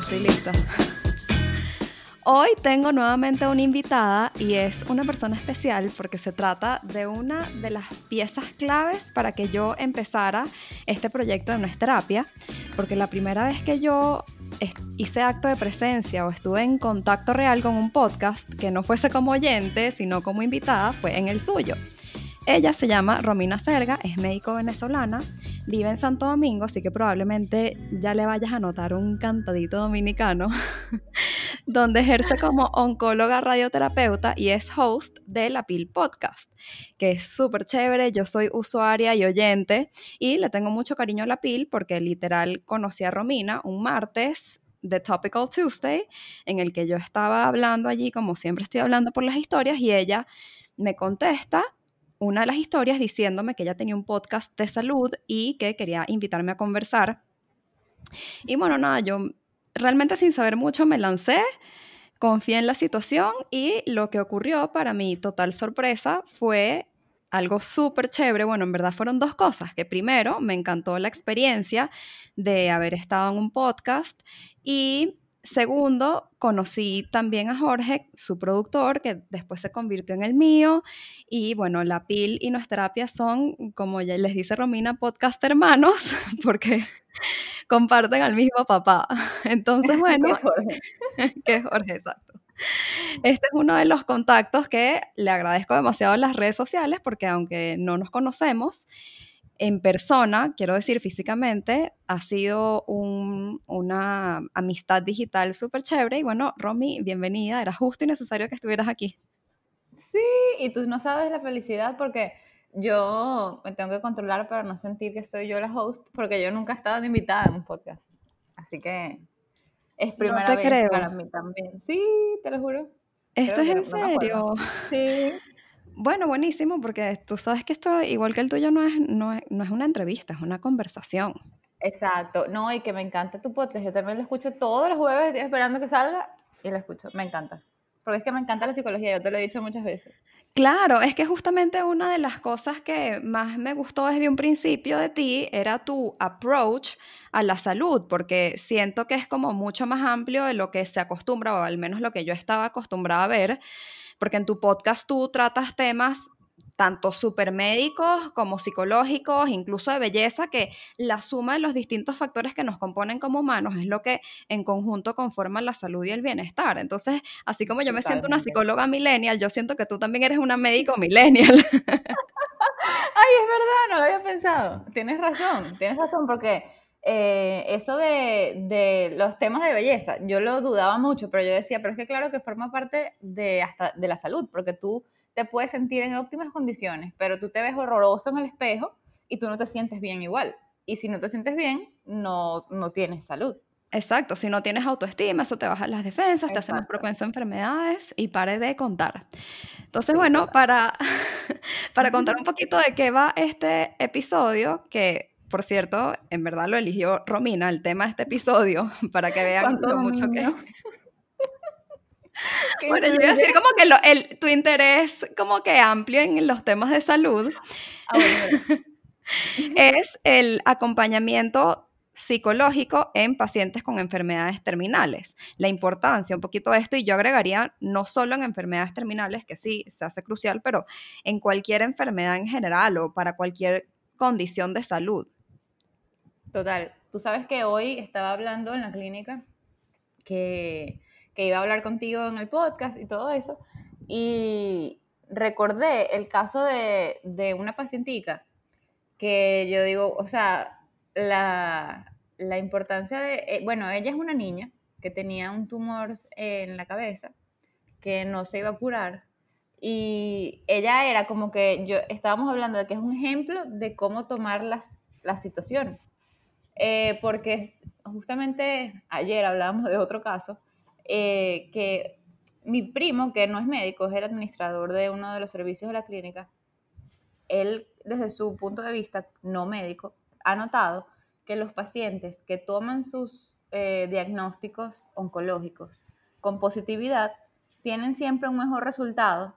Estoy lista. Hoy tengo nuevamente una invitada y es una persona especial porque se trata de una de las piezas claves para que yo empezara este proyecto de nuestra terapia, porque la primera vez que yo hice acto de presencia o estuve en contacto real con un podcast que no fuese como oyente, sino como invitada, fue en el suyo. Ella se llama Romina Serga, es médico venezolana, vive en Santo Domingo, así que probablemente ya le vayas a notar un cantadito dominicano, donde ejerce como oncóloga radioterapeuta y es host de La Pil Podcast, que es súper chévere. Yo soy usuaria y oyente y le tengo mucho cariño a La Pil porque literal conocí a Romina un martes de Topical Tuesday, en el que yo estaba hablando allí, como siempre estoy hablando por las historias, y ella me contesta una de las historias diciéndome que ella tenía un podcast de salud y que quería invitarme a conversar. Y bueno, nada, yo realmente sin saber mucho me lancé, confié en la situación y lo que ocurrió para mi total sorpresa fue algo súper chévere. Bueno, en verdad fueron dos cosas, que primero me encantó la experiencia de haber estado en un podcast y Segundo, conocí también a Jorge, su productor, que después se convirtió en el mío. Y bueno, la PIL y nuestra terapia son, como ya les dice Romina, podcast hermanos, porque comparten al mismo papá. Entonces, bueno, Jorge. que es Jorge, exacto. Este es uno de los contactos que le agradezco demasiado en las redes sociales, porque aunque no nos conocemos, en persona, quiero decir físicamente, ha sido una amistad digital súper chévere. Y bueno, Romy, bienvenida. Era justo y necesario que estuvieras aquí. Sí, y tú no sabes la felicidad porque yo me tengo que controlar para no sentir que soy yo la host, porque yo nunca he estado invitada en un podcast. Así que es primera vez para mí también. Sí, te lo juro. ¿Esto es en serio? sí. Bueno, buenísimo, porque tú sabes que esto, igual que el tuyo, no es, no es, no es una entrevista, es una conversación. Exacto, no, y que me encanta tu podcast. Yo también lo escucho todos los jueves, estoy esperando que salga y lo escucho, me encanta. Porque es que me encanta la psicología, yo te lo he dicho muchas veces. Claro, es que justamente una de las cosas que más me gustó desde un principio de ti era tu approach a la salud, porque siento que es como mucho más amplio de lo que se acostumbra, o al menos lo que yo estaba acostumbrada a ver porque en tu podcast tú tratas temas tanto supermédicos como psicológicos, incluso de belleza, que la suma de los distintos factores que nos componen como humanos es lo que en conjunto conforman la salud y el bienestar. Entonces, así como yo me siento una psicóloga millennial, yo siento que tú también eres una médico millennial. Ay, es verdad, no lo había pensado. Tienes razón, tienes razón, porque eh, eso de, los temas de belleza, yo lo dudaba mucho, pero yo decía, pero es que claro que forma parte de, hasta de la salud, porque tú te puedes sentir en óptimas condiciones, pero tú te ves horroroso en el espejo y tú no te sientes bien igual. Y si no te sientes bien, no, no tienes salud. Exacto, si no tienes autoestima, eso te baja las defensas, te hace más propenso a enfermedades y pare de contar. Entonces, bueno, para, para contar un poquito de qué va este episodio, que por cierto, en verdad lo eligió Romina, el tema de este episodio, para que vean lo mucho que... bueno, yo voy a decir como que el, tu interés como que amplio en los temas de salud ah, es el acompañamiento psicológico en pacientes con enfermedades terminales. La importancia, un poquito de esto, y yo agregaría no solo en enfermedades terminales, que sí se hace crucial, pero en cualquier enfermedad en general o para cualquier condición de salud. Total. Tú sabes que hoy estaba hablando en la clínica que, que iba a hablar contigo en el podcast y todo eso. Y recordé el caso de, de una pacientica que yo digo, o sea, la, la importancia de, eh, bueno, ella es una niña que tenía un tumor en la cabeza que no se iba a curar y ella era como que yo estábamos hablando de que es un ejemplo de cómo tomar las, las situaciones. Eh, porque justamente ayer hablábamos de otro caso, eh, que mi primo, que no es médico, es el administrador de uno de los servicios de la clínica, él, desde su punto de vista no médico, ha notado que los pacientes que toman sus eh, diagnósticos oncológicos con positividad tienen siempre un mejor resultado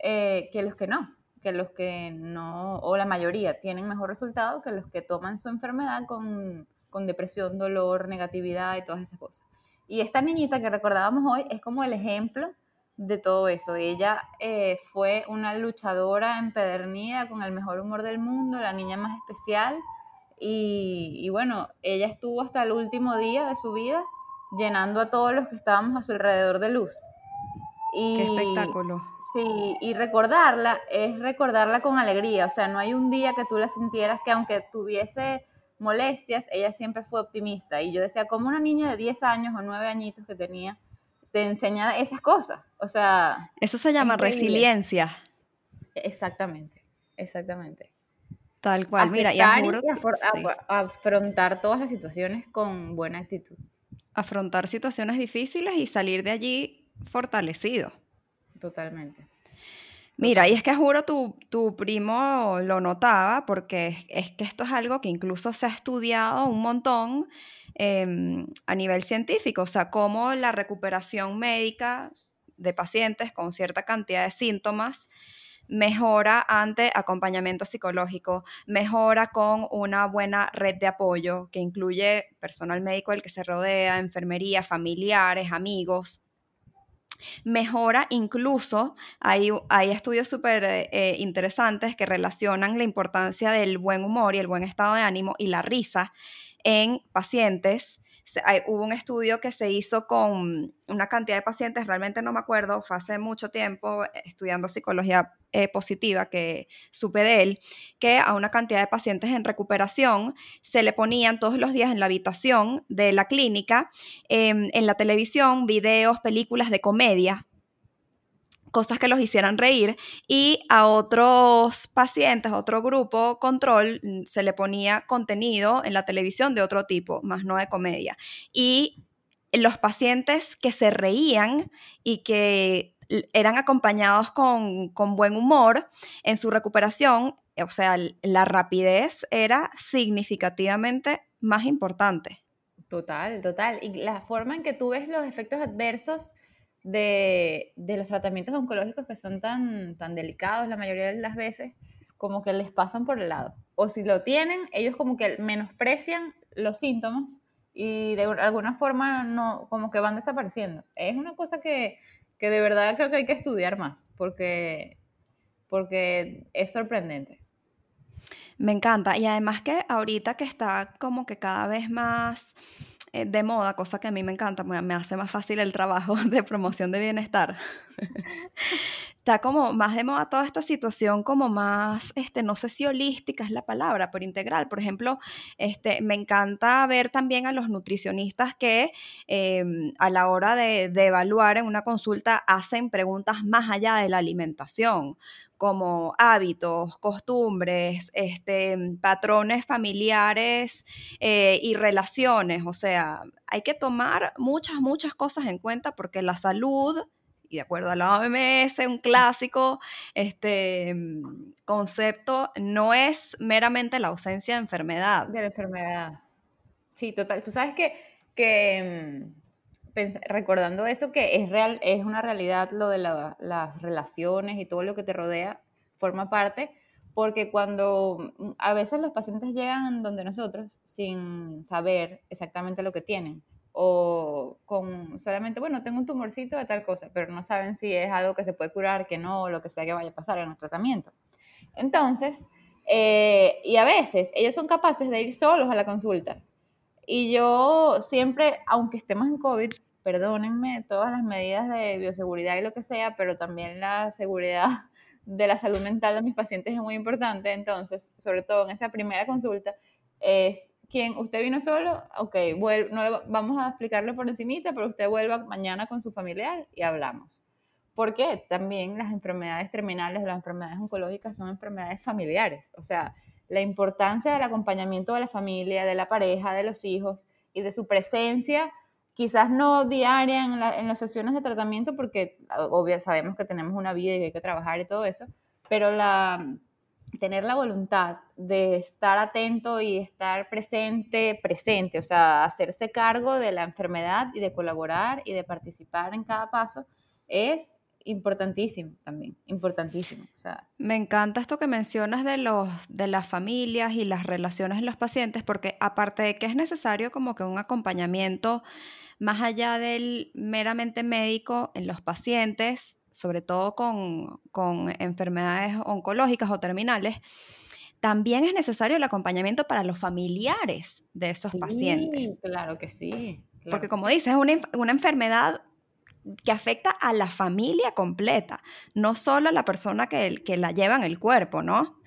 eh, que los que no, que los que no, o la mayoría tienen mejor resultado que los que toman su enfermedad con, con depresión, dolor, negatividad y todas esas cosas. Y esta niñita que recordábamos hoy es como el ejemplo de todo eso. Ella eh, fue una luchadora empedernida con el mejor humor del mundo, la niña más especial. Y, bueno, ella estuvo hasta el último día de su vida llenando a todos los que estábamos a su alrededor de luz. Y, Qué espectáculo. Sí, y recordarla es recordarla con alegría. O sea, no hay un día que tú la sintieras que aunque tuviese molestias, ella siempre fue optimista. Y yo decía, como una niña de 10 años o 9 añitos que tenía, te enseña esas cosas. O sea... Eso se llama resiliencia. Exactamente, exactamente. Tal cual, mira, y, afrontar todas las situaciones con buena actitud. Afrontar situaciones difíciles y salir de allí fortalecido. Totalmente. Mira, y es que juro tu, tu primo lo notaba porque es, que esto es algo que incluso se ha estudiado un montón em, a nivel científico, o sea, cómo la recuperación médica de pacientes con cierta cantidad de síntomas mejora ante acompañamiento psicológico, mejora con una buena red de apoyo que incluye personal médico el que se rodea, enfermería, familiares, amigos, mejora incluso, hay, hay estudios súper eh, eh, interesantes que relacionan la importancia del buen humor y el buen estado de ánimo y la risa en pacientes hubo un estudio que se hizo con una cantidad de pacientes, realmente no me acuerdo, fue hace mucho tiempo eh, estudiando psicología eh, positiva que supe de él, que a una cantidad de pacientes en recuperación se le ponían todos los días en la habitación de la clínica, em, en la televisión, videos, películas de comedia cosas que los hicieran reír y a otros pacientes, a otro grupo control, mm, se le ponía contenido en la televisión de otro tipo, más no de comedia. Y los pacientes que se reían y que eran acompañados con, con buen humor en su recuperación, o sea, la rapidez era significativamente más importante. Total, total. Y la forma en que tú ves los efectos adversos de, los tratamientos oncológicos que son tan, tan delicados la mayoría de las veces, como que les pasan por el lado. O si lo tienen, ellos como que menosprecian los síntomas y de alguna forma no, como que van desapareciendo. Es una cosa que, que de verdad creo que hay que estudiar más, porque, porque es sorprendente. Me encanta. Y además que ahorita que está como que cada vez más de moda, cosa que a mí me encanta, me hace más fácil el trabajo de promoción de bienestar. Está como más de moda toda esta situación, como más, este, no sé si holística es la palabra, pero integral. Por ejemplo, este, me encanta ver también a los nutricionistas que em, a la hora de, de evaluar en una consulta hacen preguntas más allá de la alimentación como hábitos, costumbres, este, patrones familiares eh, y relaciones. O sea, hay que tomar muchas, muchas cosas en cuenta porque la salud, y de acuerdo a la OMS, un clásico este, concepto, no es meramente la ausencia de enfermedad. De la enfermedad. Sí, total. Tú sabes que, que mm, recordando eso que es real, es una realidad lo de las relaciones y todo lo que te rodea forma parte, porque cuando mm, a veces los pacientes llegan donde nosotros sin saber exactamente lo que tienen o con solamente, bueno, tengo un tumorcito de tal cosa, pero no saben si es algo que se puede curar, que no, lo que sea que vaya a pasar en el tratamiento. Entonces, eh, y a veces ellos son capaces de ir solos a la consulta y yo siempre, aunque estemos en COVID, perdónenme, todas las medidas de bioseguridad y lo que sea, pero también la seguridad de la salud mental de mis pacientes es muy importante. Entonces, sobre todo en esa primera consulta, es quien usted vino solo, ok, no vamos a explicarle por encimita, pero usted vuelva mañana con su familiar y hablamos. Porque también las enfermedades terminales, las enfermedades oncológicas son enfermedades familiares. O sea, la importancia del acompañamiento de la familia, de la pareja, de los hijos y de su presencia, quizás no diaria en, las sesiones de tratamiento, porque obviamente sabemos que tenemos una vida y que hay que trabajar y todo eso, pero la, tener la voluntad de estar atento y estar presente, presente, o sea, hacerse cargo de la enfermedad y de colaborar y de participar en cada paso, es importantísimo también, importantísimo. Me encanta esto que mencionas de, los, de las familias y las relaciones en los pacientes, porque aparte de que es necesario como que un acompañamiento más allá del meramente médico en los pacientes, sobre todo con, con enfermedades oncológicas o terminales, también es necesario el acompañamiento para los familiares de esos pacientes. Claro que sí. Porque como dices, es una, una, enfermedad que afecta a la familia completa, no solo a la persona que, que la lleva en el cuerpo, ¿no?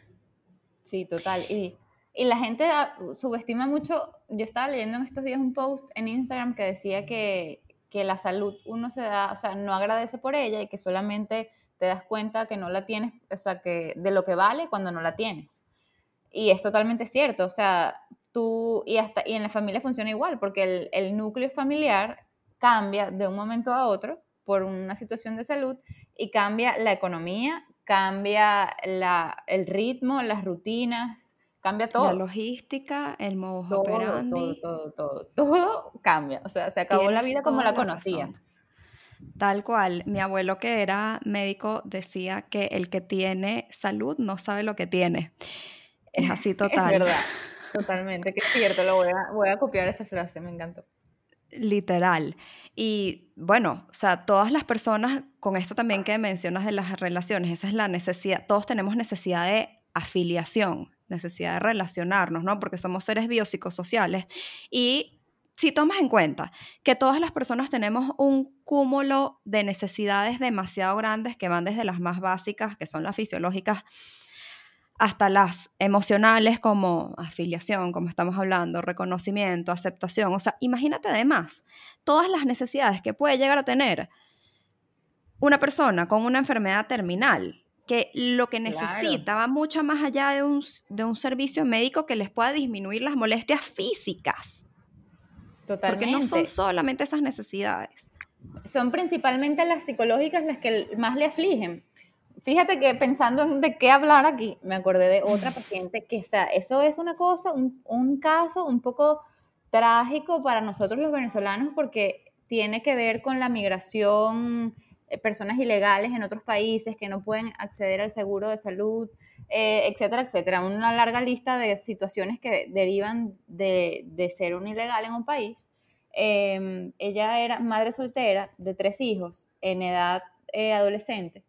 Sí, total. Y, y la gente subestima mucho, yo estaba leyendo en estos días un post en Instagram que decía que, que la salud uno se da, o sea, no agradece por ella y que solamente te das cuenta que no la tienes, o sea, que de lo que vale cuando no la tienes. Y es totalmente cierto, o sea, tú, y, hasta, y en la familia funciona igual, porque el, el núcleo familiar cambia de un momento a otro por una situación de salud y cambia la economía, cambia la, el ritmo, las rutinas, cambia todo. La logística, el modo operandi. Todo, todo, todo, todo, cambia. O sea, se acabó la vida como la conocías. Tal cual, mi abuelo que era médico decía que el que tiene salud no sabe lo que tiene. Es así total. es verdad, totalmente, que es cierto, lo voy a, voy a copiar esa frase, me encantó literal. Y bueno, o sea, todas las personas, con esto también que mencionas de las relaciones, esa es la necesidad, todos tenemos necesidad de afiliación, necesidad de relacionarnos, ¿no? Porque somos seres biopsicosociales. Y si tomas en cuenta que todas las personas tenemos un cúmulo de necesidades demasiado grandes que van desde las más básicas, que son las fisiológicas, hasta las emocionales como afiliación, como estamos hablando, reconocimiento, aceptación. O sea, imagínate además todas las necesidades que puede llegar a tener una persona con una enfermedad terminal, que lo que necesita va mucho más allá de un, de un servicio médico que les pueda disminuir las molestias físicas. Totalmente. Porque no son solamente esas necesidades. Son principalmente las psicológicas las que más le afligen. Fíjate que pensando en de qué hablar aquí, me acordé de otra paciente que, o sea, eso es una cosa, un, un caso un poco trágico para nosotros los venezolanos porque tiene que ver con la migración, eh, personas ilegales en otros países que no pueden acceder al seguro de salud, eh, etcétera, etcétera. Una larga lista de situaciones que derivan de, de ser un ilegal en un país. Em, ella era madre soltera de tres hijos en edad eh, adolescente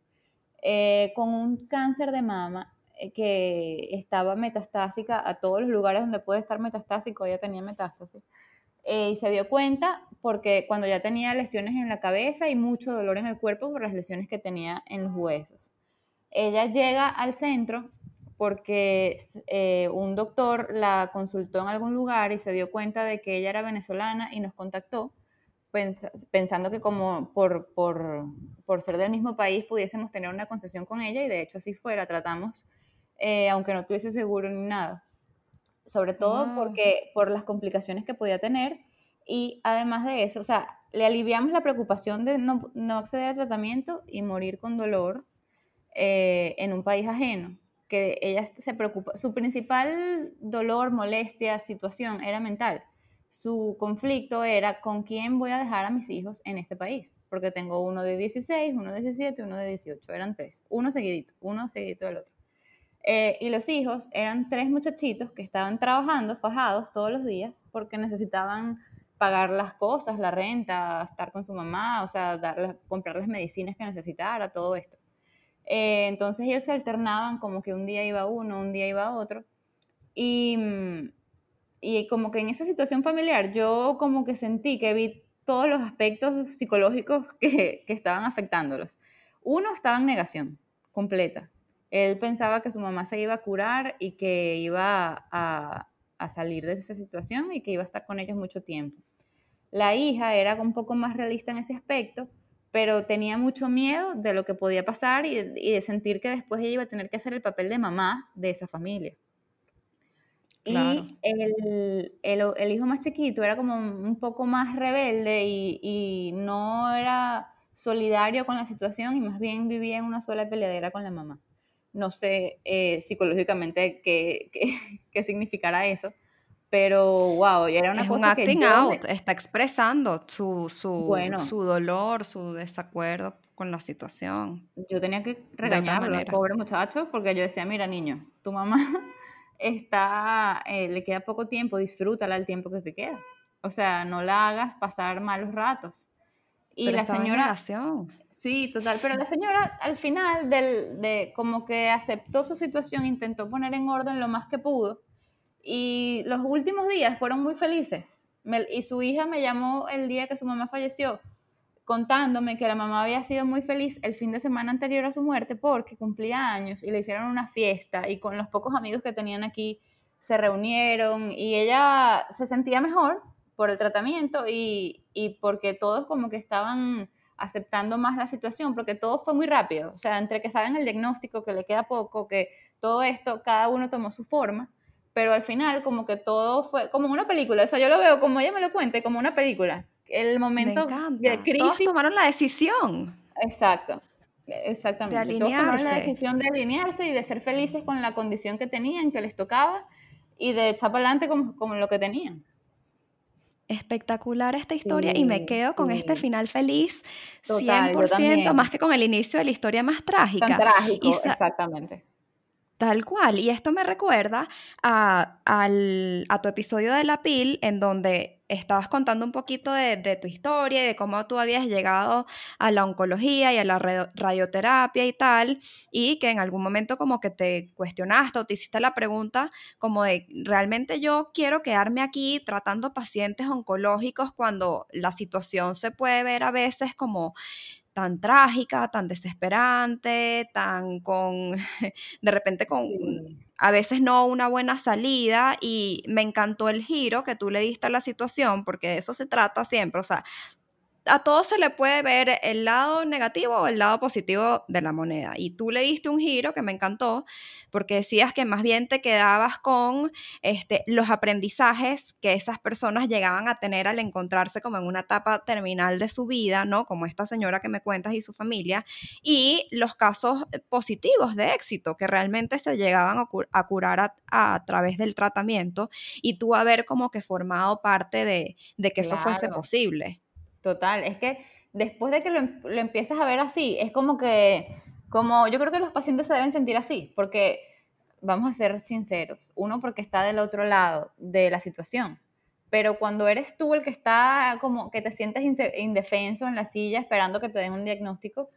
eh, con un cáncer de mama eh, que estaba metastásica a todos los lugares donde puede estar metastásico, ella tenía metástasis. Eh, y se dio cuenta porque cuando ya tenía lesiones en la cabeza y mucho dolor en el cuerpo por las lesiones que tenía en los huesos. Ella llega al centro porque un doctor la consultó en algún lugar y se dio cuenta de que ella era venezolana y nos contactó pensando que como por, por, por, ser del mismo país pudiésemos tener una concesión con ella y de hecho así fue, la tratamos eh, aunque no tuviese seguro ni nada. Sobre todo porque por las complicaciones que podía tener y además de eso, o sea, le aliviamos la preocupación de no, no acceder al tratamiento y morir con dolor eh, en un país ajeno, que ella se preocupa, su principal dolor, molestia, situación era mental su conflicto era con quién voy a dejar a mis hijos en este país, porque tengo uno de 16, uno de 17, uno de 18, eran tres, uno seguidito, uno seguidito del otro. Eh, y los hijos eran tres muchachitos que estaban trabajando, fajados todos los días, porque necesitaban pagar las cosas, la renta, estar con su mamá, o sea, comprar las medicinas que necesitara, todo esto. Eh, entonces ellos se alternaban como que un día iba uno, un día iba otro. Y mm, y como que en esa situación familiar yo como que sentí que vi todos los aspectos psicológicos que, que estaban afectándolos. Uno estaba en negación completa. Él pensaba que su mamá se iba a curar y que iba a, a salir de esa situación y que iba a estar con ellos mucho tiempo. La hija era un poco más realista en ese aspecto, pero tenía mucho miedo de lo que podía pasar y, de sentir que después ella iba a tener que hacer el papel de mamá de esa familia. Y el, el, hijo más chiquito era como un poco más rebelde y, y, no era solidario con la situación y más bien vivía en una sola peleadera con la mamá. No sé eh, psicológicamente qué, qué, qué significará eso, pero wow, y era una cosa un acting out, está expresando su, su, su dolor, su desacuerdo con la situación. Yo tenía que regañarlo, pobre muchacho, porque yo decía, mira niño, tu mamá está, eh, le queda poco tiempo, disfrútala el tiempo que te queda. O sea, no la hagas pasar malos ratos. Y la señora... sí, total, pero la señora al final del, de como que aceptó su situación, intentó poner en orden lo más que pudo y los últimos días fueron muy felices. y su hija me llamó el día que su mamá falleció, contándome que la mamá había sido muy feliz el fin de semana anterior a su muerte porque cumplía años y le hicieron una fiesta y con los pocos amigos que tenían aquí se reunieron y ella se sentía mejor por el tratamiento y, y porque todos como que estaban aceptando más la situación, porque todo fue muy rápido, o sea, entre que saben el diagnóstico, que le queda poco, que todo esto, cada uno tomó su forma pero al final como que todo fue como una película, o sea, yo lo veo como ella me lo cuente, como una película. El momento de crisis. Todos tomaron la decisión. Exacto. Exactamente. De Todos tomaron la decisión de alinearse y de ser felices con la condición que tenían, que les tocaba, y de echar para adelante como, lo que tenían. Espectacular esta historia y me quedo con este final feliz 100%, más que con el inicio de la historia más trágica. Tan trágico, exactamente. Tal cual. Y esto me recuerda a, tu episodio de La Pil, en donde estabas contando un poquito de, tu historia y de cómo tú habías llegado a la oncología y a la radioterapia y tal, y que en algún momento como que te cuestionaste o te hiciste la pregunta como de, ¿realmente yo quiero quedarme aquí tratando pacientes oncológicos cuando la situación se puede ver a veces como tan trágica, tan desesperante, tan con, de repente con, a veces no una buena salida y me encantó el giro que tú le diste a la situación, porque de eso se trata siempre, o sea, a todo se le puede ver el lado negativo o el lado positivo de la moneda. Y tú le diste un giro que me encantó, porque decías que más bien te quedabas con este, los aprendizajes que esas personas llegaban a tener al encontrarse como en una etapa terminal de su vida, ¿no? Como esta señora que me cuentas y su familia, y los casos positivos de éxito que realmente se llegaban a, curar a, través del tratamiento y tú haber como que formado parte de, que eso fuese posible. Total, es que después de que lo, lo, empiezas a ver así, es como que, como yo creo que los pacientes se deben sentir así, porque vamos a ser sinceros, uno porque está del otro lado de la situación, pero cuando eres tú el que está como que te sientes indefenso en la silla esperando que te den un diagnóstico,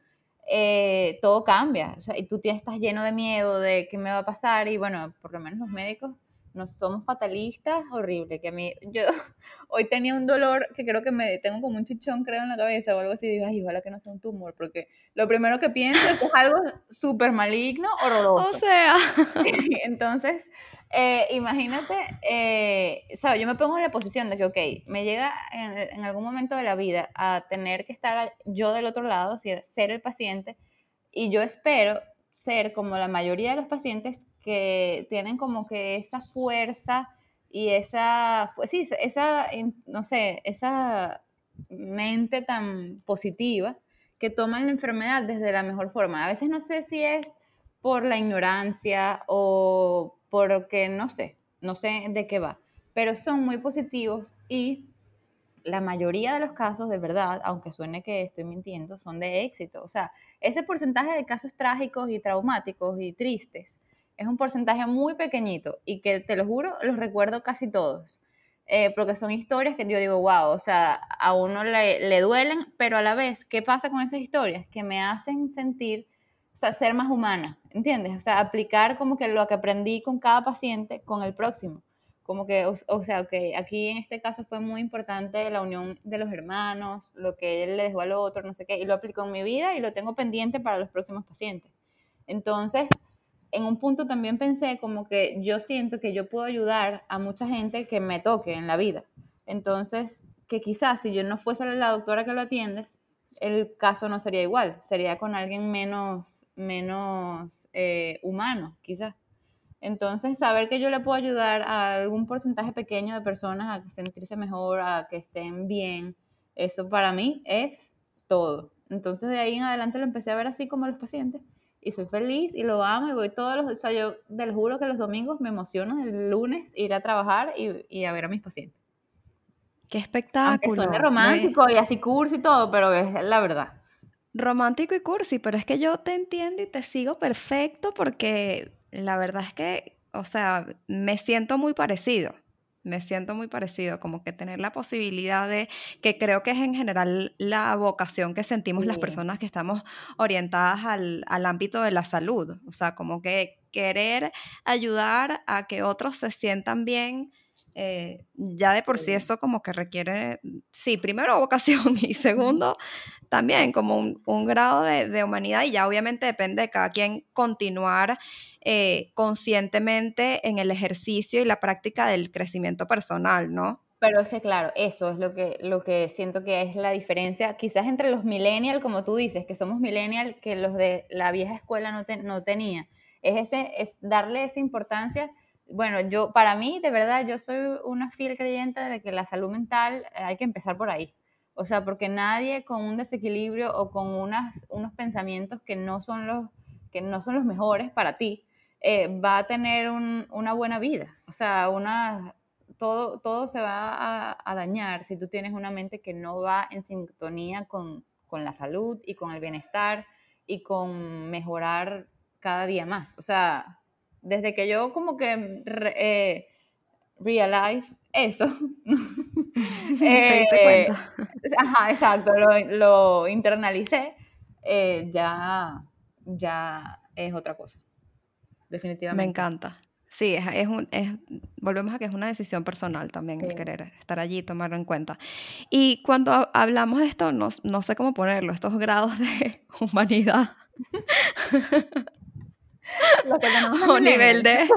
eh, todo cambia, o sea, y tú estás lleno de miedo de qué me va a pasar y bueno, por lo menos los médicos no somos fatalistas, horrible, que a mí, yo hoy tenía un dolor que creo que me tengo como un chichón, creo, en la cabeza o algo así, digo, ay, ojalá que no sea un tumor, porque lo primero que pienso es que es algo súper maligno, horroroso. O sea. Entonces, eh, imagínate, eh, sea, yo me pongo en la posición de que, ok, me llega en, en, algún momento de la vida a tener que estar yo del otro lado, ser el paciente, y yo espero ser como la mayoría de los pacientes que tienen como que esa fuerza y esa, sí, esa, no sé, esa mente tan positiva que toman la enfermedad desde la mejor forma. A veces no sé si es por la ignorancia o porque no sé, no sé de qué va, pero son muy positivos y la mayoría de los casos, de verdad, aunque suene que estoy mintiendo, son de éxito. O sea, ese porcentaje de casos trágicos y traumáticos y tristes es un porcentaje muy pequeñito y que te lo juro, los recuerdo casi todos. Eh, porque son historias que yo digo, wow, o sea, a uno le, le, duelen, pero a la vez, ¿qué pasa con esas historias? Que me hacen sentir, o sea, ser más humana, ¿entiendes? O sea, aplicar como que lo que aprendí con cada paciente, con el próximo como que, o, sea, que aquí en este caso fue muy importante la unión de los hermanos, lo que él le dejó al otro, no sé qué, y lo aplico en mi vida y lo tengo pendiente para los próximos pacientes. Entonces, en un punto también pensé como que yo siento que yo puedo ayudar a mucha gente que me toque en la vida. Entonces, que quizás si yo no fuese la doctora que lo atiende, el caso no sería igual, sería con alguien menos, menos eh, humano, quizás. Entonces, saber que yo le puedo ayudar a algún porcentaje pequeño de personas a sentirse mejor, a que estén bien, eso para mí es todo. Entonces, de ahí en adelante lo empecé a ver así como los pacientes y soy feliz y lo amo y voy todos los, o sea, yo lo juro que los domingos me emociono el lunes ir a trabajar y, y a ver a mis pacientes. Qué espectáculo. Aunque suene romántico y así cursi y todo, pero es la verdad. Romántico y cursi, pero es que yo te entiendo y te sigo perfecto porque la verdad es que, o sea, me siento muy parecido. Me siento muy parecido, como que tener la posibilidad de, que creo que es en general la vocación que sentimos las personas que estamos orientadas al, al ámbito de la salud. O sea, como que querer ayudar a que otros se sientan bien, eh, ya de por sí. eso como que requiere, sí, primero vocación y segundo también como un, grado de, humanidad y ya obviamente depende de cada quien continuar eh, conscientemente en el ejercicio y la práctica del crecimiento personal, ¿no? Pero es que claro, eso es lo que, lo que siento que es la diferencia, quizás entre los millennials, como tú dices, que somos millennials, que los de la vieja escuela no, no tenía, es, ese, es darle esa importancia bueno, yo, para mí, de verdad, yo soy una fiel creyente de que la salud mental eh, hay que empezar por ahí. O sea, porque nadie con un desequilibrio o con unas, unos pensamientos que no son los, que no son los mejores para ti, eh, va a tener una buena vida. O sea, una, todo, todo se va a, a, dañar si tú tienes una mente que no va en sintonía con, con la salud y con el bienestar y con mejorar cada día más. O sea, desde que yo como que eh, realize eso, eh, ajá, exacto, lo, internalicé, eh, ya, ya es otra cosa, definitivamente. Me encanta. Sí, es, un, es, volvemos a que es una decisión personal también el querer estar allí, tomarlo en cuenta. Y cuando hablamos de esto, no, no sé cómo ponerlo, estos grados de humanidad. o nivel de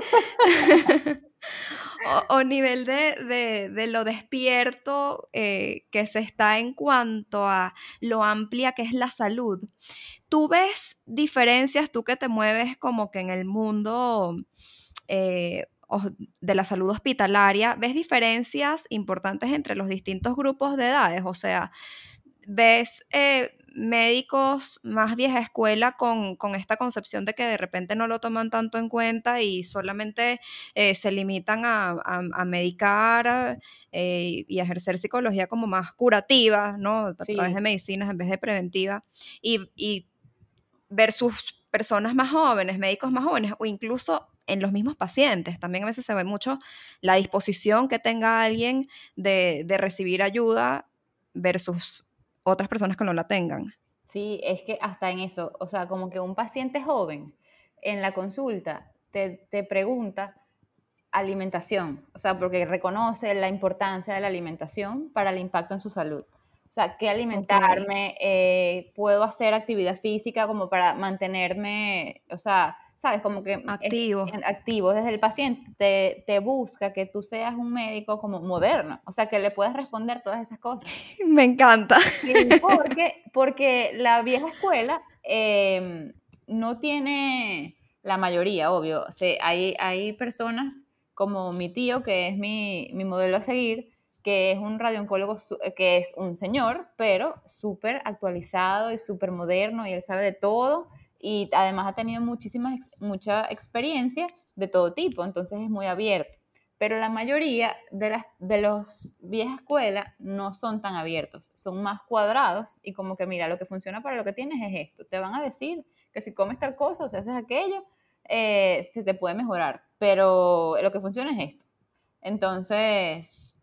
o, nivel de, lo despierto eh, que se está en cuanto a lo amplia que es la salud. ¿Tú ves diferencias, tú que te mueves como que en el mundo eh, de la salud hospitalaria, ves diferencias importantes entre los distintos grupos de edades? O sea, ves eh, médicos más vieja escuela con, esta concepción de que de repente no lo toman tanto en cuenta y solamente eh, se limitan a, medicar eh, y a ejercer psicología como más curativa, ¿no? A través de medicinas en vez de preventiva. Y, y versus personas más jóvenes, médicos más jóvenes o incluso en los mismos pacientes. También a veces se ve mucho la disposición que tenga alguien de, de recibir ayuda versus otras personas que no la tengan. Sí, es que hasta en eso, o sea, como que un paciente joven en la consulta te, te pregunta alimentación, o sea, porque reconoce la importancia de la alimentación para el impacto en su salud. O sea, ¿qué alimentarme? Eh, ¿Puedo hacer actividad física como para mantenerme, o sea, ¿sabes? Como que activo. activo. Desde el paciente te, busca que tú seas un médico como moderno, o sea, que le puedas responder todas esas cosas. Me encanta. porque, porque la vieja escuela em, no tiene, la mayoría, obvio, hay, hay personas como mi tío, que es mi, mi modelo a seguir, que es un radiooncólogo, que es un señor, pero súper actualizado y súper moderno y él sabe de todo y además ha tenido muchísimas, mucha experiencia de todo tipo, entonces es muy abierto. Pero la mayoría de, las, de los viejas escuelas no son tan abiertos, son más cuadrados y como que mira, lo que funciona para lo que tienes es esto. Te van a decir que si comes tal cosa o si haces aquello, eh, se te puede mejorar, pero lo que funciona es esto. Entonces,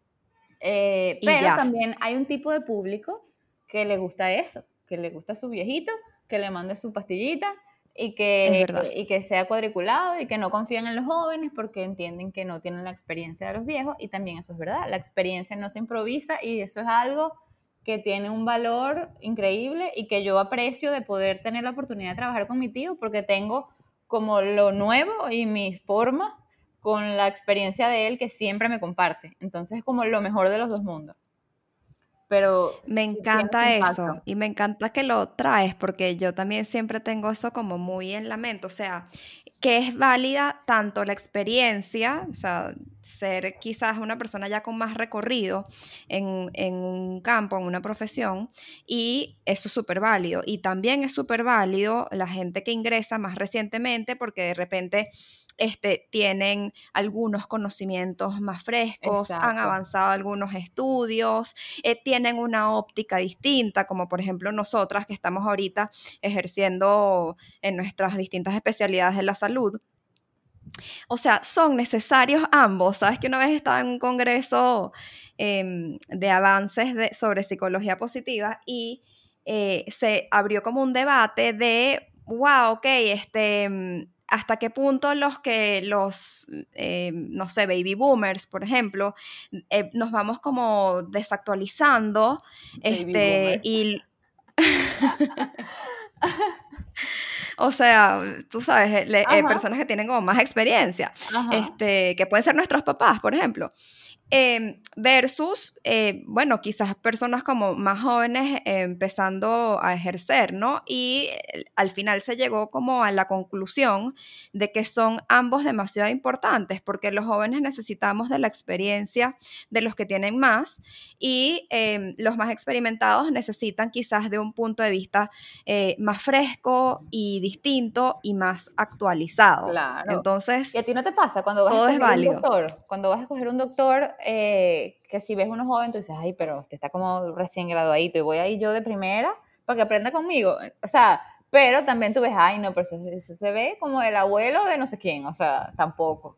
eh, pero también hay un tipo de público que le gusta eso, que le gusta su viejito que le mande su pastillita y que, y que sea cuadriculado y que no confían en los jóvenes porque entienden que no tienen la experiencia de los viejos. Y también eso es verdad, la experiencia no se improvisa y eso es algo que tiene un valor increíble y que yo aprecio de poder tener la oportunidad de trabajar con mi tío porque tengo como lo nuevo y mi forma con la experiencia de él que siempre me comparte. Entonces es como lo mejor de los dos mundos pero... Me encanta eso y me encanta que lo traes porque yo también siempre tengo eso como muy en la mente, o sea, que es válida tanto la experiencia, o sea, ser quizás una persona ya con más recorrido en, en un campo, en una profesión, y eso es súper válido. Y también es súper válido la gente que ingresa más recientemente porque de repente este, tienen algunos conocimientos más frescos, han avanzado algunos estudios, eh, tienen una óptica distinta, como por ejemplo nosotras que estamos ahorita ejerciendo en nuestras distintas especialidades de la salud. O sea, son necesarios ambos. Sabes que una vez estaba en un congreso em, de avances sobre psicología positiva y eh, se abrió como un debate de, wow, ok, este, hasta qué punto los que los, eh, no sé, baby boomers, por ejemplo, eh, nos vamos como desactualizando este, y... o sea, tú sabes, eh, personas que tienen como más experiencia, este, que pueden ser nuestros papás, por ejemplo. Em, versus, eh, bueno, quizás personas como más jóvenes empezando a ejercer, ¿no? Y eh, al final se llegó como a la conclusión de que son ambos demasiado importantes porque los jóvenes necesitamos de la experiencia de los que tienen más y em, los más experimentados necesitan quizás de un punto de vista eh, más fresco y distinto y más actualizado. Claro. Entonces, ¿y a ti no te pasa cuando vas a escoger un doctor? Cuando vas a escoger un doctor, eh, que si ves uno joven, tú dices, ay, pero usted está como recién graduadito y voy ahí yo de primera para que aprenda conmigo. O sea, pero también tú ves, ay, no, pero se, se ve como el abuelo de no sé quién, o sea, tampoco.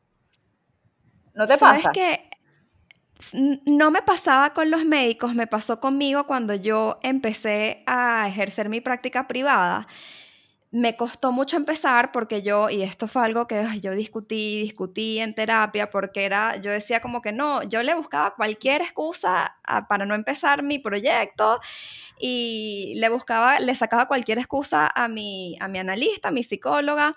¿No te ¿Sabes pasa? que no me pasaba con los médicos, me pasó conmigo cuando yo empecé a ejercer mi práctica privada me costó mucho empezar porque yo, y esto fue algo que yo discutí, discutí en terapia, porque era, yo decía como que no, yo le buscaba cualquier excusa para no empezar mi proyecto y le buscaba, le sacaba cualquier excusa a mi, a mi analista, a mi psicóloga,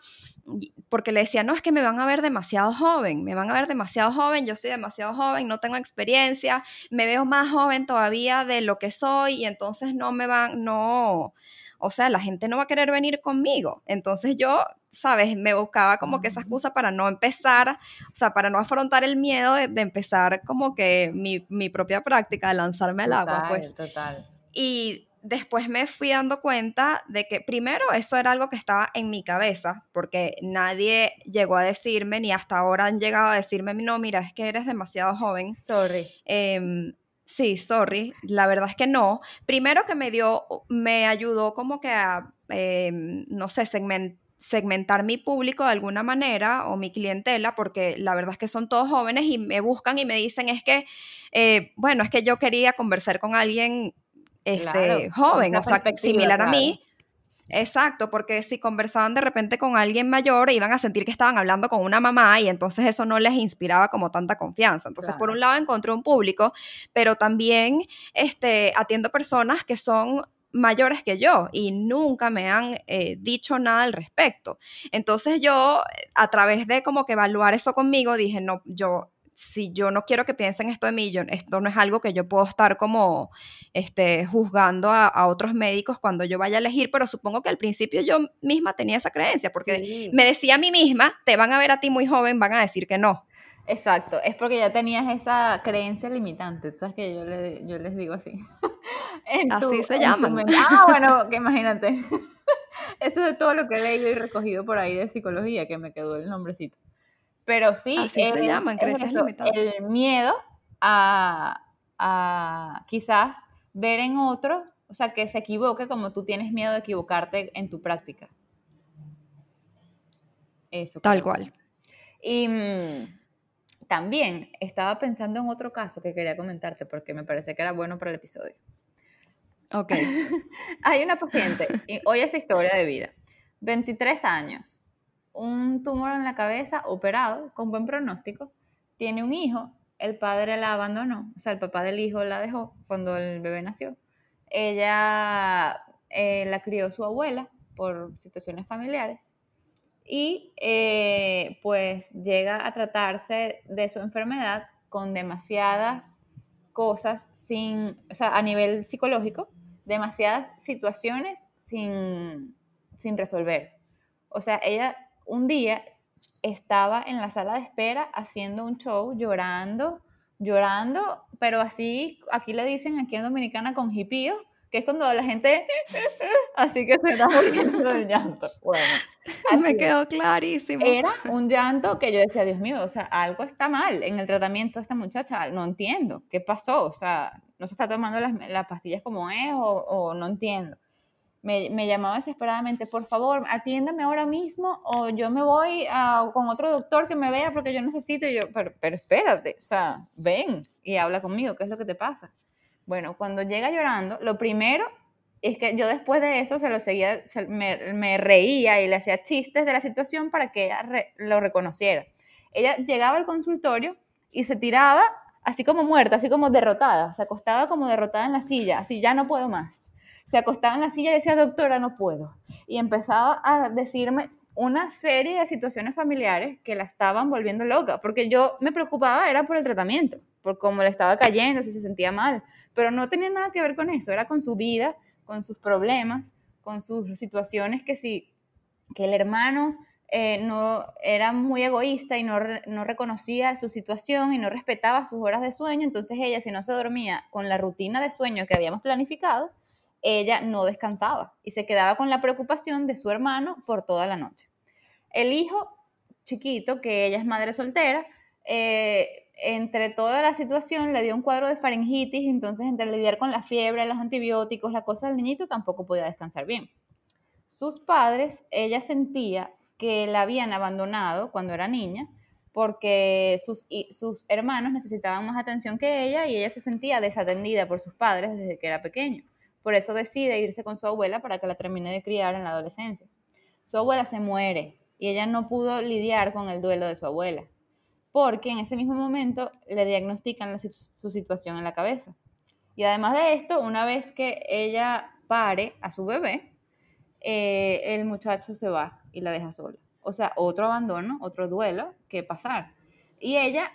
porque le decía, no, es que me van a ver demasiado joven, me van a ver demasiado joven, yo soy demasiado joven, no tengo experiencia, me veo más joven todavía de lo que soy y entonces no me van, no o sea, la gente no va a querer venir conmigo. Entonces yo, sabes, me buscaba como que esa excusa para no empezar, o sea, para no afrontar el miedo de, empezar como que mi, propia práctica de lanzarme al agua, pues. Total. Y después me fui dando cuenta de que primero eso era algo que estaba en mi cabeza, porque nadie llegó a decirme, ni hasta ahora han llegado a decirme, no, mira, es que eres demasiado joven. Sorry. Em, Sí, sorry, la verdad es que no. Primero que me dio, me ayudó como que a, em, no sé, segmentar mi público de alguna manera o mi clientela, porque la verdad es que son todos jóvenes y me buscan y me dicen es que, eh, bueno, es que yo quería conversar con alguien este, joven, o sea, similar a mí Exacto, porque si conversaban de repente con alguien mayor, iban a sentir que estaban hablando con una mamá y entonces eso no les inspiraba como tanta confianza. Entonces, por un lado encontré un público, pero también este, atiendo personas que son mayores que yo y nunca me han eh, dicho nada al respecto. Entonces yo, a través de como que evaluar eso conmigo, dije, no, yo si yo no quiero que piensen esto de mí, yo, esto no es algo que yo puedo estar como este, juzgando a, otros médicos cuando yo vaya a elegir, pero supongo que al principio yo misma tenía esa creencia, porque me decía a mí misma, te van a ver a ti muy joven, van a decir que no. Exacto, es porque ya tenías esa creencia limitante, sabes que yo, yo les digo así. así se llama. Ah, bueno, que imagínate. Eso es todo lo que he leído y recogido por ahí de psicología, que me quedó el nombrecito. Pero sí, Así se llaman, el miedo a, quizás ver en otro, o sea, que se equivoque como tú tienes miedo de equivocarte en tu práctica. Eso. Tal cual. Y mm, también estaba pensando en otro caso que quería comentarte porque me parece que era bueno para el episodio. Ok. Hay una paciente, y hoy esta historia de vida 23 años, un tumor en la cabeza, operado, con buen pronóstico, tiene un hijo, el padre la abandonó, o sea, el papá del hijo la dejó cuando el bebé nació. Ella eh, la crió su abuela por situaciones familiares y eh, pues llega a tratarse de su enfermedad con demasiadas cosas sin, o sea, a nivel psicológico, demasiadas situaciones sin, sin resolver. O sea, ella un día estaba en la sala de espera haciendo un show, llorando, llorando, pero así, aquí le dicen aquí en Dominicana con hipío, que es cuando la gente así que se está muriendo del llanto. Bueno, me quedó clarísimo. Era un llanto que yo decía, Dios mío, o sea, algo está mal en el tratamiento de esta muchacha, no entiendo, ¿qué pasó? O sea, no se está tomando las, las pastillas como es o, o no entiendo. Me, llamaba desesperadamente, por favor, atiéndame ahora mismo o yo me voy a, con otro doctor que me vea porque yo necesito. Y yo, pero, pero espérate, o sea, ven y habla conmigo, ¿qué es lo que te pasa? Bueno, cuando llega llorando, lo primero es que yo después de eso se lo seguía, me, reía y le hacía chistes de la situación para que ella lo reconociera. Ella llegaba al consultorio y se tiraba así como muerta, así como derrotada, se acostaba como derrotada en la silla, así ya no puedo más. Se acostaba en la silla y decía, doctora, no puedo. Y empezaba a decirme una serie de situaciones familiares que la estaban volviendo loca, porque yo me preocupaba, era por el tratamiento por cómo le estaba cayendo, si se sentía mal, pero no tenía nada que ver con eso, era con su vida, con sus problemas, con sus situaciones que si que el hermano eh, no era muy egoísta y no, no reconocía su situación y no respetaba sus horas de sueño, entonces ella si no se dormía con la rutina de sueño que habíamos planificado, ella no descansaba y se quedaba con la preocupación de su hermano por toda la noche. El hijo chiquito, que ella es madre soltera, eh, entre toda la situación le dio un cuadro de faringitis, entonces entre lidiar con la fiebre, los antibióticos, la cosa del niñito, tampoco podía descansar bien. Sus padres, ella sentía que la habían abandonado cuando era niña, porque sus, sus hermanos necesitaban más atención que ella y ella se sentía desatendida por sus padres desde que era pequeño. Por eso decide irse con su abuela para que la termine de criar en la adolescencia. Su abuela se muere y ella no pudo lidiar con el duelo de su abuela porque en ese mismo momento le diagnostican su situación en la cabeza. Y además de esto, una vez que ella pare a su bebé, eh, el muchacho se va y la deja sola. O sea, otro abandono, otro duelo que pasar. Y ella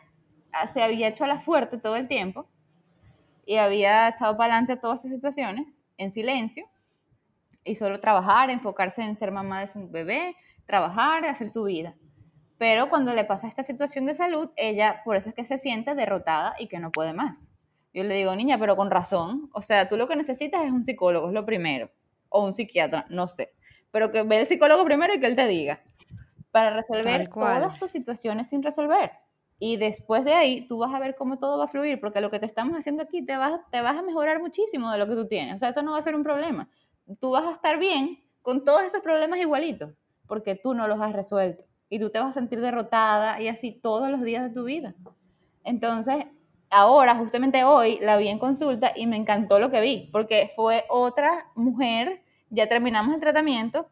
ah, se había hecho a la fuerte todo el tiempo y había echado para adelante todas esas situaciones en silencio y solo trabajar, enfocarse en ser mamá de su bebé, trabajar, hacer su vida. Pero cuando le pasa esta situación de salud, ella por eso es que se siente derrotada y que no puede más. Yo le digo, niña, pero con razón. O sea, tú lo que necesitas es un psicólogo, es lo primero. O un psiquiatra, no sé. Pero que ve el psicólogo primero y que él te diga. Para resolver todas tus situaciones sin resolver. Y después de ahí, tú vas a ver cómo todo va a fluir, porque lo que te estamos haciendo aquí te vas, te vas a mejorar muchísimo de lo que tú tienes. O sea, eso no va a ser un problema. Tú vas a estar bien con todos esos problemas igualitos, porque tú no los has resuelto y tú te vas a sentir derrotada y así todos los días de tu vida. Entonces, ahora, justamente hoy, la vi en consulta y me encantó lo que vi, porque fue otra mujer, ya terminamos el tratamiento,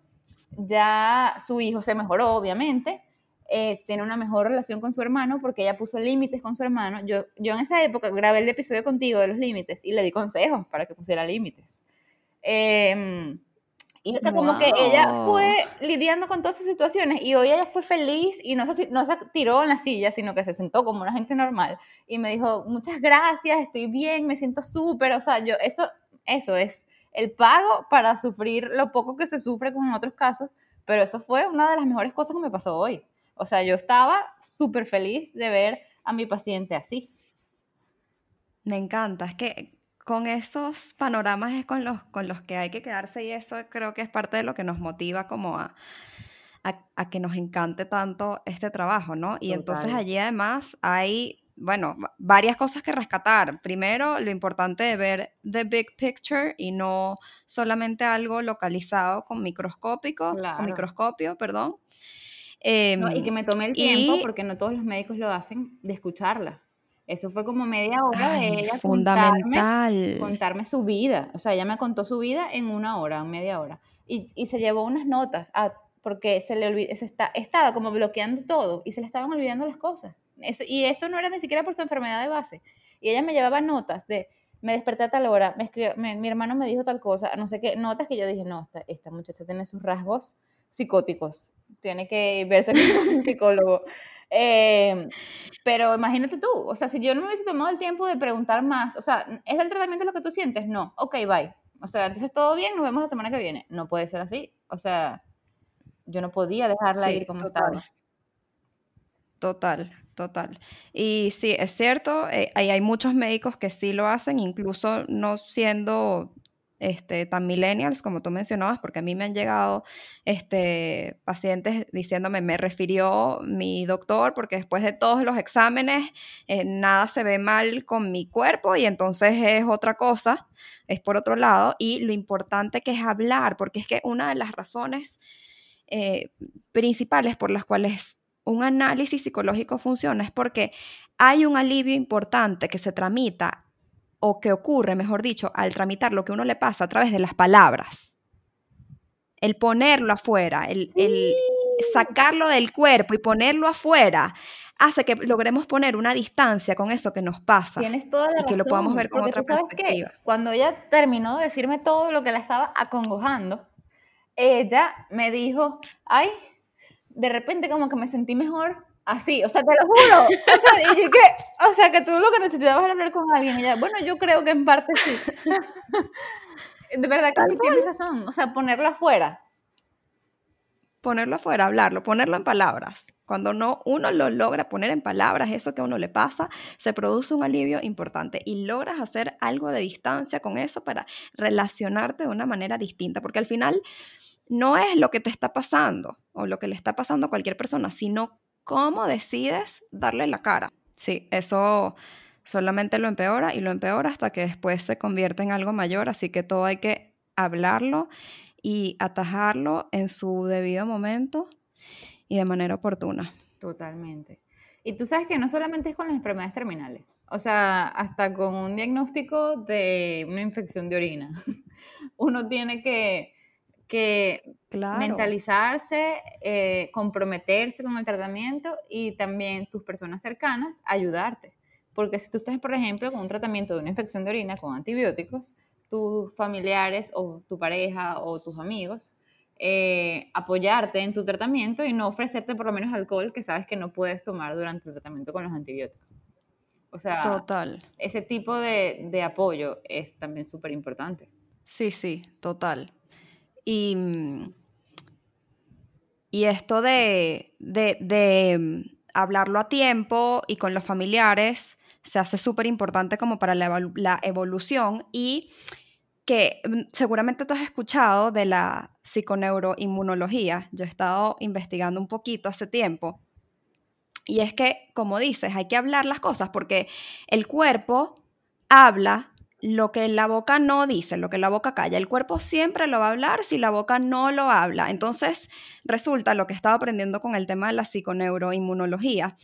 ya su hijo se mejoró, obviamente, eh, tiene una mejor relación con su hermano porque ella puso límites con su hermano. Yo, yo en esa época grabé el episodio contigo de los límites y le di consejos para que pusiera límites. Eh, y o sea, como que ella fue lidiando con todas sus situaciones y hoy ella fue feliz y no se, no se tiró en la silla, sino que se sentó como una gente normal y me dijo, muchas gracias, estoy bien, me siento súper, o sea, yo, eso, eso es el pago para sufrir lo poco que se sufre con otros casos, pero eso fue una de las mejores cosas que me pasó hoy. O sea, yo estaba súper feliz de ver a mi paciente así. Me encanta, es que con esos panoramas es con los, con los que hay que quedarse y eso creo que es parte de lo que nos motiva como a, a, que nos encante tanto este trabajo, ¿no? Y entonces allí además hay, bueno, varias cosas que rescatar. Primero, lo importante de ver the big picture y no solamente algo localizado con microscópico, con microscopio, perdón. Y que me tome el tiempo, porque no todos los médicos lo hacen, de escucharla. Eso fue como media hora de ella fundamental. Contarme, su vida. O sea, ella me contó su vida en una hora, en media hora. Y, y, se llevó unas notas a porque se le se está, estaba como bloqueando todo y se le estaban olvidando las cosas. y eso no era ni siquiera por su enfermedad de base. Y ella me llevaba notas de, me desperté a tal hora, me mi hermano me dijo tal cosa, no sé qué, notas que yo dije, no, esta, esta muchacha tiene sus rasgos psicóticos, tiene que verse con un psicólogo. Eh, pero imagínate tú, o sea, si yo no me hubiese tomado el tiempo de preguntar más, o sea, ¿es el tratamiento lo que tú sientes? No, ok, bye. O sea, entonces todo bien, nos vemos la semana que viene. No puede ser así. O sea, yo no podía dejarla ir como estaba. Total, total. Y sí, es cierto, eh, hay muchos médicos que sí lo hacen, incluso no siendo este, tan millennials como tú mencionabas, porque a mí me han llegado este, pacientes diciéndome, me refirió mi doctor porque después de todos los exámenes eh, nada se ve mal con mi cuerpo y entonces es otra cosa, es por otro lado, y lo importante que es hablar, porque es que una de las razones eh, principales por las cuales un análisis psicológico funciona es porque hay un alivio importante que se tramita o que ocurre, mejor dicho, al tramitar lo que uno le pasa a través de las palabras. El ponerlo afuera, el, sacarlo del cuerpo y ponerlo afuera, hace que logremos poner una distancia con eso que nos pasa. Tienes toda la y que lo podamos ver con otra perspectiva. Cuando ella terminó de decirme todo lo que la estaba acongojando, ella me dijo, ay, de repente como que me sentí mejor Así, o sea, te lo juro. O sea, y que, o sea, que tú lo que necesitabas era hablar con alguien. Y ya, bueno, yo creo que en parte sí. De verdad que sí tienes razón. O sea, ponerlo afuera. Ponerlo afuera, hablarlo, ponerlo en palabras. Cuando no, uno lo logra poner en palabras, eso que a uno le pasa, se produce un alivio importante y logras hacer algo de distancia con eso para relacionarte de una manera distinta. Porque al final no es lo que te está pasando o lo que le está pasando a cualquier persona, sino cómo decides darle la cara. Sí, eso solamente lo empeora y lo empeora hasta que después se convierte en algo mayor, así que todo hay que hablarlo y atajarlo en su debido momento y de manera oportuna. Totalmente. Y tú sabes que no solamente es con las enfermedades terminales, o sea, hasta con un diagnóstico de una infección de orina. Uno tiene que que mentalizarse, eh, comprometerse con el tratamiento y también tus personas cercanas ayudarte. Porque si tú estás, por ejemplo, con un tratamiento de una infección de orina con antibióticos, tus familiares o tu pareja o tus amigos, eh, apoyarte en tu tratamiento y no ofrecerte por lo menos alcohol que sabes que no puedes tomar durante el tratamiento con los antibióticos. O sea, total. ese tipo de, de apoyo es también súper importante. Sí, sí, total. Y, mm, y esto de, de, mm, hablarlo a tiempo y con los familiares se hace súper importante como para la, evolución y que mm, seguramente tú has escuchado de la psiconeuroinmunología. Yo he estado investigando un poquito hace tiempo. Y es que, como dices, hay que hablar las cosas porque el cuerpo habla lo que la boca no dice, lo que la boca calla. El cuerpo siempre lo va a hablar si la boca no lo habla. Entonces, resulta lo que he estado aprendiendo con el tema de la psiconeuroinmunología,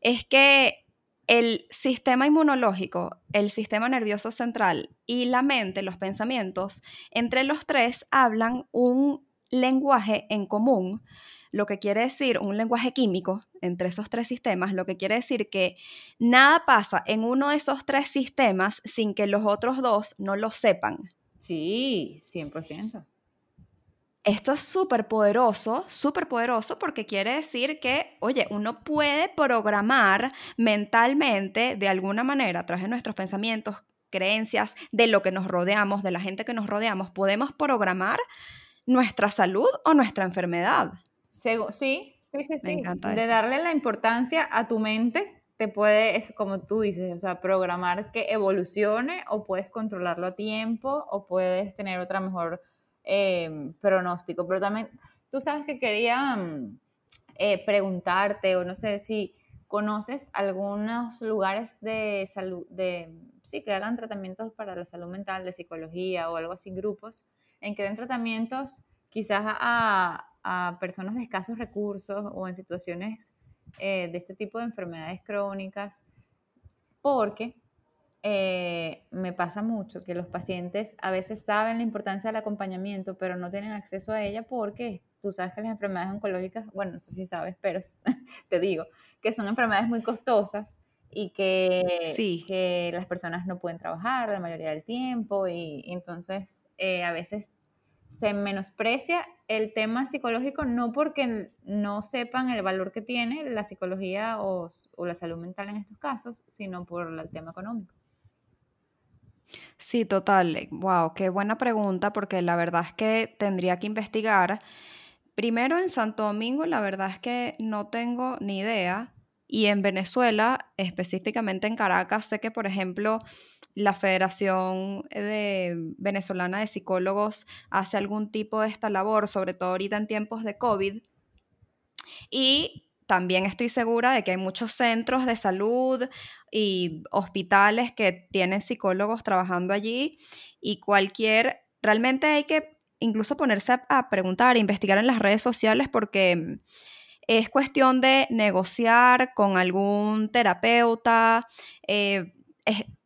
es que el sistema inmunológico, el sistema nervioso central y la mente, los pensamientos, entre los tres hablan un lenguaje en común lo que quiere decir un lenguaje químico entre esos tres sistemas, lo que quiere decir que nada pasa en uno de esos tres sistemas sin que los otros dos no lo sepan. Sí, 100%. Esto es súper poderoso, súper poderoso porque quiere decir que, oye, uno puede programar mentalmente de alguna manera a través de nuestros pensamientos, creencias, de lo que nos rodeamos, de la gente que nos rodeamos, podemos programar nuestra salud o nuestra enfermedad sí, sí, sí, sí. de darle la importancia a tu mente, te puede, es como tú dices, o sea, programar que evolucione o puedes controlarlo a tiempo o puedes tener otra mejor em, pronóstico. Pero también, tú sabes que quería mm, eh, preguntarte o no sé si conoces algunos lugares de salud, de, sí, que hagan tratamientos para la salud mental, de psicología o algo así, grupos, en que den tratamientos quizás a, a personas de escasos recursos o en situaciones eh, de este tipo de enfermedades crónicas, porque eh, me pasa mucho que los pacientes a veces saben la importancia del acompañamiento, pero no tienen acceso a ella porque tú sabes que las enfermedades oncológicas, bueno, no sé si sabes, pero te digo, que son enfermedades muy costosas y que, que las personas no pueden trabajar la mayoría del tiempo y, entonces eh, a veces se menosprecia el tema psicológico no porque no sepan el valor que tiene la psicología o, o la salud mental en estos casos, sino por el tema económico. Sí, total. Wow, qué buena pregunta, porque la verdad es que tendría que investigar. Primero en Santo Domingo, la verdad es que no tengo ni idea. Y en Venezuela, específicamente en Caracas, sé que, por ejemplo, la Federación de Venezolana de Psicólogos hace algún tipo de esta labor, sobre todo ahorita en tiempos de COVID. Y también estoy segura de que hay muchos centros de salud y hospitales que tienen psicólogos trabajando allí y cualquier, realmente hay que incluso ponerse a, preguntar, investigar en las redes sociales porque es cuestión de negociar con algún terapeuta. Eh,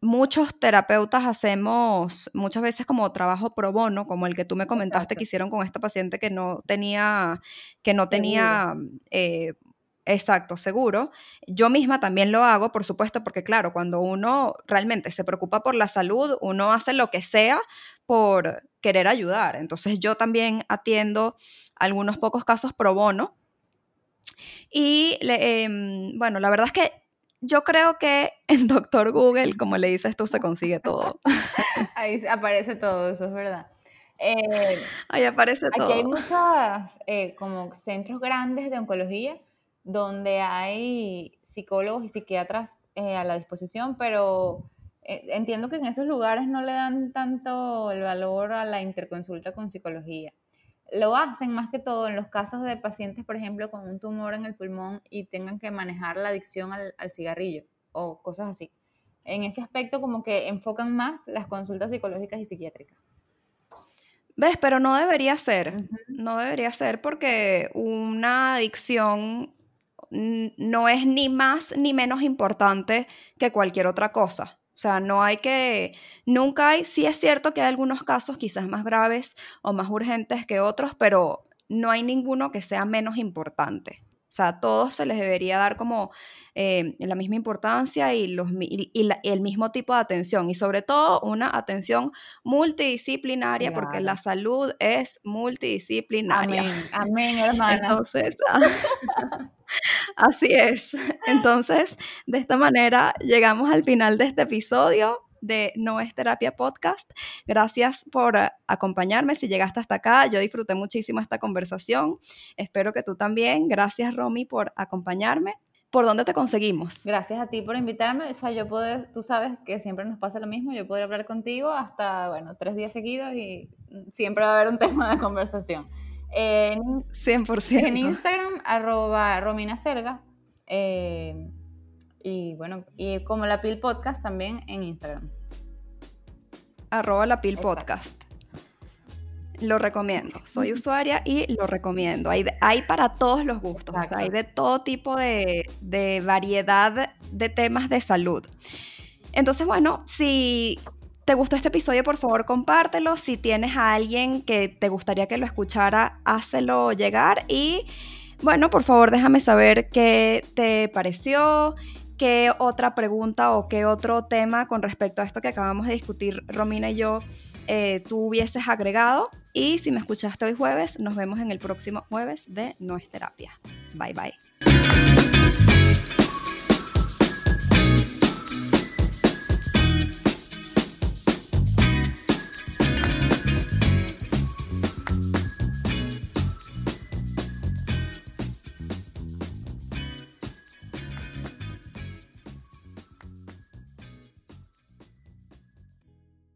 muchos terapeutas hacemos muchas veces como trabajo pro bono, como el que tú me comentaste que hicieron con esta paciente que no tenía, que no tenía eh, Exacto, seguro. Yo misma también lo hago, por supuesto, porque claro, cuando uno realmente se preocupa por la salud, uno hace lo que sea por querer ayudar. Entonces yo también atiendo algunos pocos casos pro bono. Y em, bueno, la verdad es que yo creo que en Doctor Google, como le dices tú, se consigue todo. Ahí aparece todo, eso es verdad. Eh, Ahí aparece todo. Aquí hay muchos eh, como centros grandes de oncología donde hay psicólogos y psiquiatras eh, a la disposición, pero entiendo que en esos lugares no le dan tanto el valor a la interconsulta con psicología. Lo hacen más que todo en los casos de pacientes, por ejemplo, con un tumor en el pulmón y tengan que manejar la adicción al, cigarrillo o cosas así. En ese aspecto como que enfocan más las consultas psicológicas y psiquiátricas. ¿Ves? Pero no debería ser. No debería ser porque una adicción no es ni más ni menos importante que cualquier otra cosa. O sea, no hay que, nunca hay, sí es cierto que hay algunos casos quizás más graves o más urgentes que otros, pero no hay ninguno que sea menos importante. O sea, a todos se les debería dar como eh, la misma importancia y, los, el mismo tipo de atención. Y sobre todo una atención multidisciplinaria, porque la salud es multidisciplinaria. Amén, amén, hermana. Entonces, así es. Entonces, de esta manera llegamos al final de este episodio de No es Terapia Podcast. Gracias por eh, acompañarme. Si llegaste hasta acá, yo disfruté muchísimo esta conversación. Espero que tú también. Gracias, Romy, por acompañarme. ¿Por dónde te conseguimos? Gracias a ti por invitarme. O sea, yo puedo, tú sabes que siempre nos pasa lo mismo. Yo puedo hablar contigo hasta, bueno, tres días seguidos y siempre va a haber un tema de conversación. En, 100%. En Instagram, arroba Romina Serga. Eh, y bueno, y como la Pil Podcast también en Instagram. Arroba la Pil Podcast. Lo recomiendo. Soy usuaria y lo recomiendo. Hay, hay para todos los gustos. hay de todo tipo de, de variedad de temas de salud. Entonces, bueno, si te gustó este episodio, por favor compártelo. Si tienes a alguien que te gustaría que lo escuchara, hácelo llegar. Y bueno, por favor déjame saber qué te pareció, qué otra pregunta o qué otro tema con respecto a esto que acabamos de discutir Romina y yo eh, tú hubieses agregado. Y si me escuchaste hoy jueves, nos vemos en el próximo jueves de No es Terapia. Bye bye.